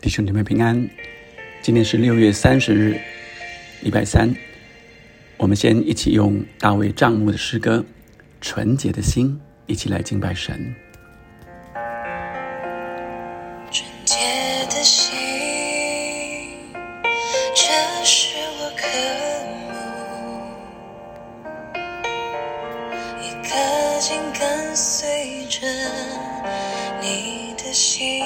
弟兄姊妹平安，今天是六月三十日，礼拜三。我们先一起用大卫帐幕的诗歌《纯洁的心》，一起来敬拜神。纯洁的心，这是我渴慕，一颗心跟随着你的心。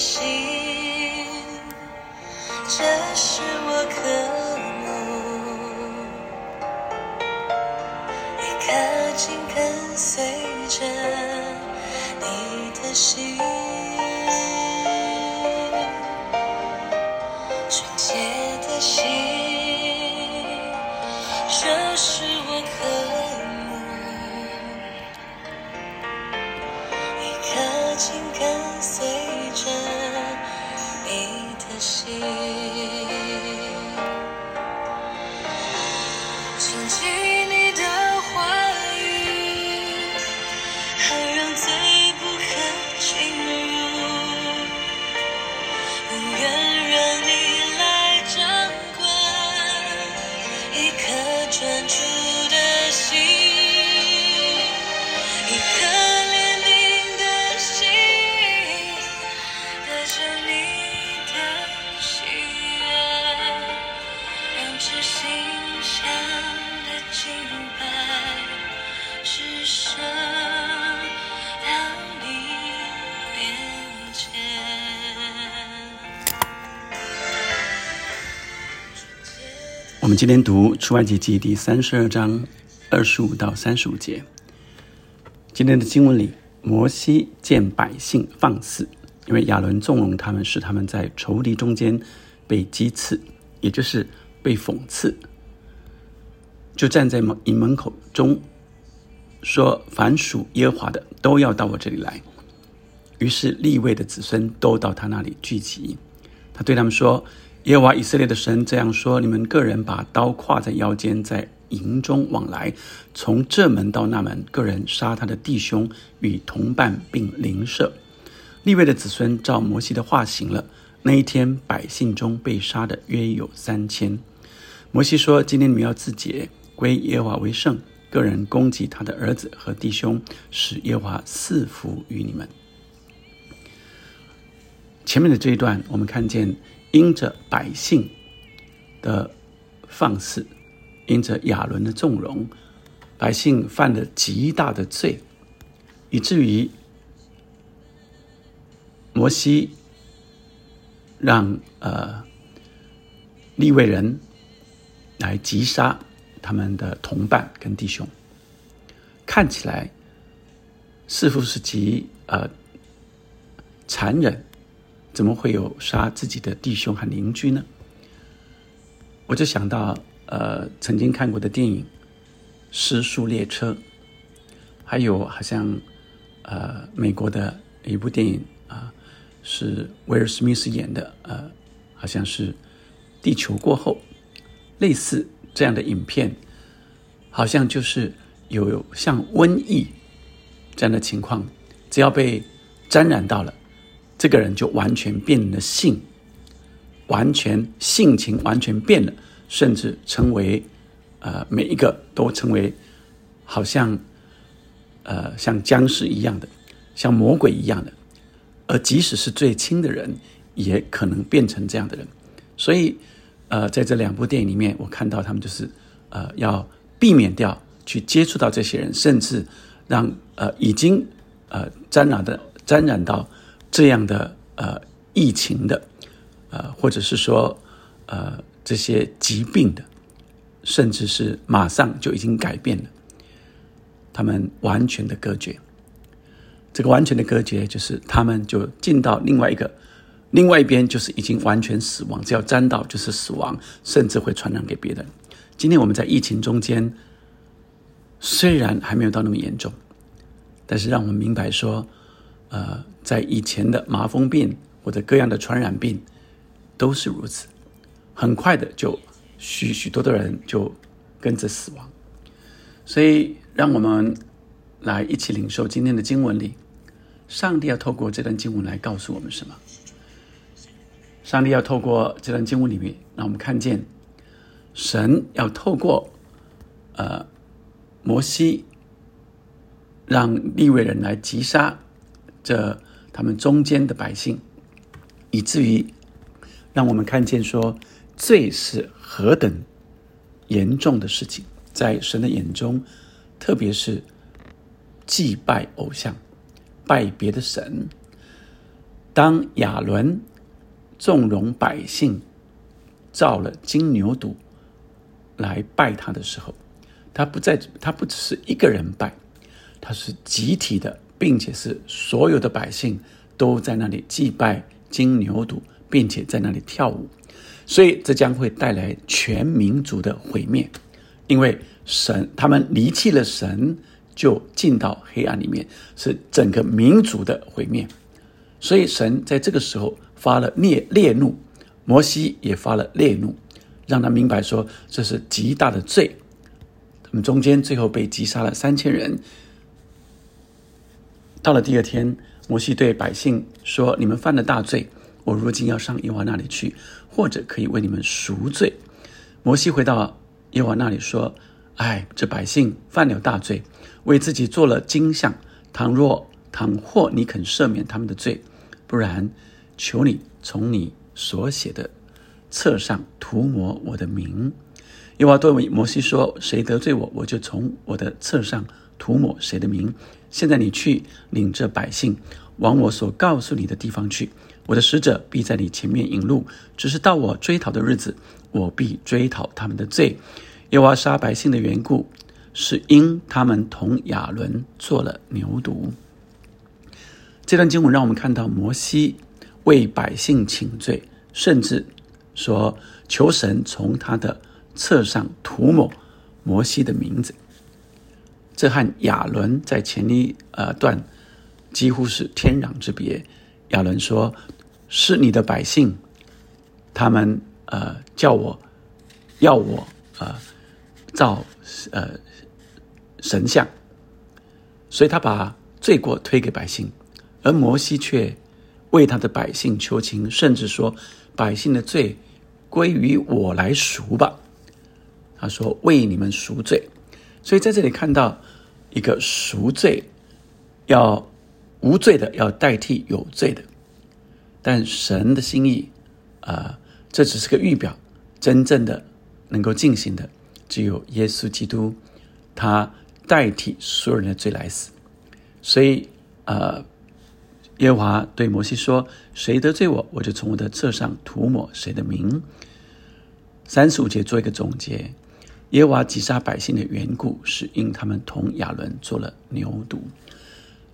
心，这是我渴慕。一颗紧跟随着你的心。谨我们今天读出埃及记第三十二章二十五到三十五节。今天的经文里，摩西见百姓放肆，因为亚伦纵容他们，使他们在仇敌中间被讥刺，也就是被讽刺，就站在门营门口中说：“凡属耶和华的都要到我这里来。”于是立位的子孙都到他那里聚集。他对他们说：“耶和华以色列的神这样说：你们个人把刀挎在腰间，在营中往来，从这门到那门，个人杀他的弟兄与同伴，并邻舍。立位的子孙照摩西的话行了。那一天，百姓中被杀的约有三千。摩西说：今天你们要自洁，归耶和华为圣。个人攻击他的儿子和弟兄，使耶和华赐福于你们。前面的这一段，我们看见因着百姓的放肆，因着亚伦的纵容，百姓犯了极大的罪，以至于摩西让呃利未人来击杀他们的同伴跟弟兄，看起来似乎是极呃残忍。怎么会有杀自己的弟兄和邻居呢？我就想到，呃，曾经看过的电影《失速列车》，还有好像，呃，美国的一部电影啊，是威尔史密斯演的，呃，好像是《地球过后》，类似这样的影片，好像就是有像瘟疫这样的情况，只要被沾染到了。这个人就完全变了性，完全性情完全变了，甚至成为呃每一个都成为好像呃像僵尸一样的，像魔鬼一样的，而即使是最亲的人，也可能变成这样的人。所以呃在这两部电影里面，我看到他们就是呃要避免掉去接触到这些人，甚至让呃已经呃沾染的沾染到。这样的呃疫情的，呃或者是说呃这些疾病的，甚至是马上就已经改变了，他们完全的隔绝。这个完全的隔绝，就是他们就进到另外一个，另外一边就是已经完全死亡，只要沾到就是死亡，甚至会传染给别人。今天我们在疫情中间，虽然还没有到那么严重，但是让我们明白说，呃，在以前的麻风病或者各样的传染病都是如此，很快的就许许多多人就跟着死亡。所以，让我们来一起领受今天的经文里，上帝要透过这段经文来告诉我们什么？上帝要透过这段经文里面，让我们看见神要透过呃摩西，让利未人来击杀这他们中间的百姓，以至于让我们看见说罪是何等严重的事情。在神的眼中，特别是祭拜偶像、拜别的神。当亚伦纵容百姓造了金牛犊来拜他的时候，他不在，他不只是一个人拜，他是集体的，并且是所有的百姓都在那里祭拜金牛犊，并且在那里跳舞，所以这将会带来全民族的毁灭。因为神他们离弃了神，就进到黑暗里面，是整个民族的毁灭。所以神在这个时候发了烈烈怒，摩西也发了烈怒，让他明白说这是极大的罪。他们中间最后被击杀了三千人。到了第二天，摩西对百姓说：“你们犯了大罪，我如今要上耶和华那里去，或者可以为你们赎罪。”摩西回到。耶和华那里说：“哎，这百姓犯了大罪，为自己做了金像。倘若倘或你肯赦免他们的罪，不然，求你从你所写的册上涂抹我的名。”耶和华对摩西说：“谁得罪我，我就从我的册上涂抹谁的名。现在你去领着百姓往我所告诉你的地方去。我的使者必在你前面引路，只是到我追讨的日子。”我必追讨他们的罪，耶和华杀百姓的缘故，是因他们同亚伦做了牛犊。这段经文让我们看到摩西为百姓请罪，甚至说求神从他的册上涂抹摩西的名字。这和亚伦在前一呃段几乎是天壤之别。亚伦说：“是你的百姓，他们。”呃，叫我，要我呃造呃神像，所以他把罪过推给百姓，而摩西却为他的百姓求情，甚至说百姓的罪归于我来赎吧。他说为你们赎罪，所以在这里看到一个赎罪，要无罪的要代替有罪的，但神的心意啊。这只是个预表，真正的能够进行的，只有耶稣基督，他代替所有人的罪来死。所以，呃，耶和华对摩西说：“谁得罪我，我就从我的册上涂抹谁的名。”三十五节做一个总结：耶娃击杀百姓的缘故，是因他们同亚伦做了牛犊。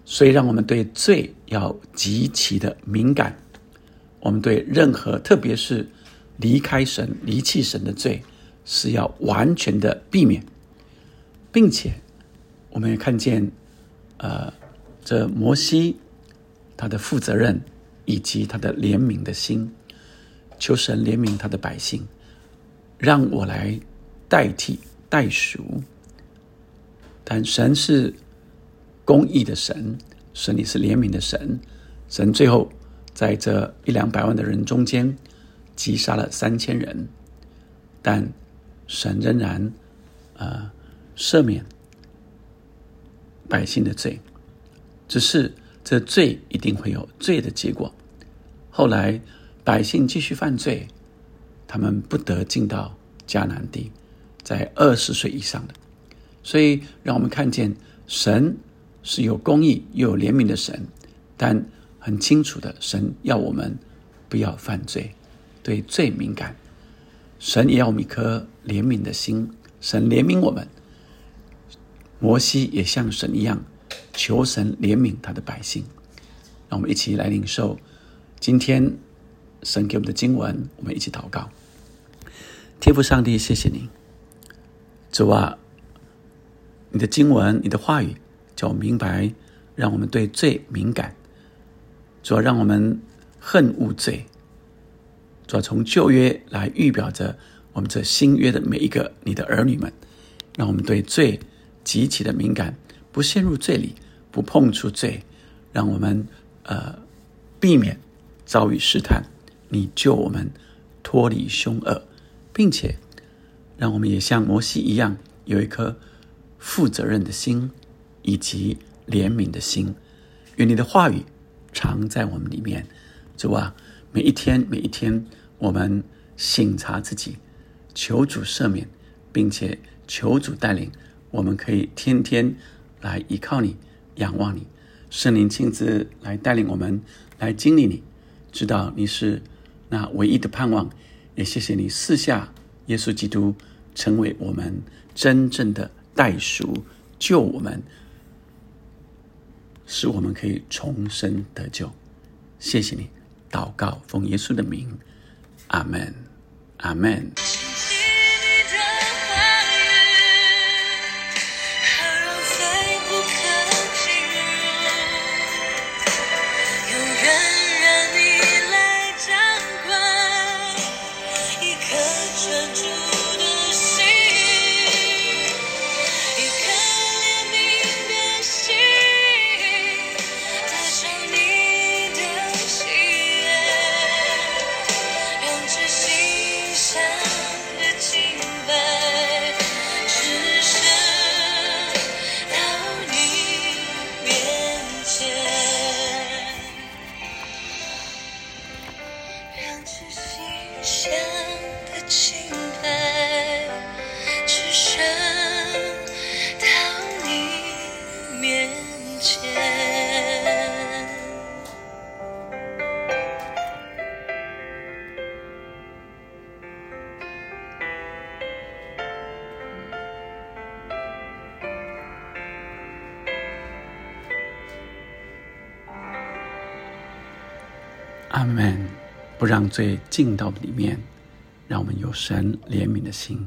所以，让我们对罪要极其的敏感。我们对任何，特别是离开神、离弃神的罪，是要完全的避免，并且我们也看见，呃，这摩西他的负责任以及他的怜悯的心，求神怜悯他的百姓，让我来代替代赎。但神是公义的神，神也是怜悯的神，神最后在这一两百万的人中间。击杀了三千人，但神仍然呃赦免百姓的罪，只是这罪一定会有罪的结果。后来百姓继续犯罪，他们不得进到迦南地，在二十岁以上的。所以让我们看见神是有公义又有怜悯的神，但很清楚的，神要我们不要犯罪。对罪敏感，神也要我们一颗怜悯的心。神怜悯我们，摩西也像神一样，求神怜悯他的百姓。让我们一起来领受今天神给我们的经文。我们一起祷告：天父上帝，谢谢你，主啊，你的经文、你的话语，叫我明白，让我们对罪敏感。主要让我们恨恶罪。主要从旧约来预表着我们这新约的每一个你的儿女们，让我们对罪极其的敏感，不陷入罪里，不碰触罪，让我们呃避免遭遇试探。你救我们脱离凶恶，并且让我们也像摩西一样，有一颗负责任的心，以及怜悯的心。愿你的话语常在我们里面，主啊。每一天，每一天，我们省察自己，求主赦免，并且求主带领，我们可以天天来依靠你，仰望你，圣灵亲自来带领我们，来经历你，知道你是那唯一的盼望。也谢谢你四下耶稣基督，成为我们真正的代赎，救我们，使我们可以重生得救。谢谢你。祷告，奉耶稣的名，阿门，阿门。阿门！不让罪进到里面，让我们有神怜悯的心。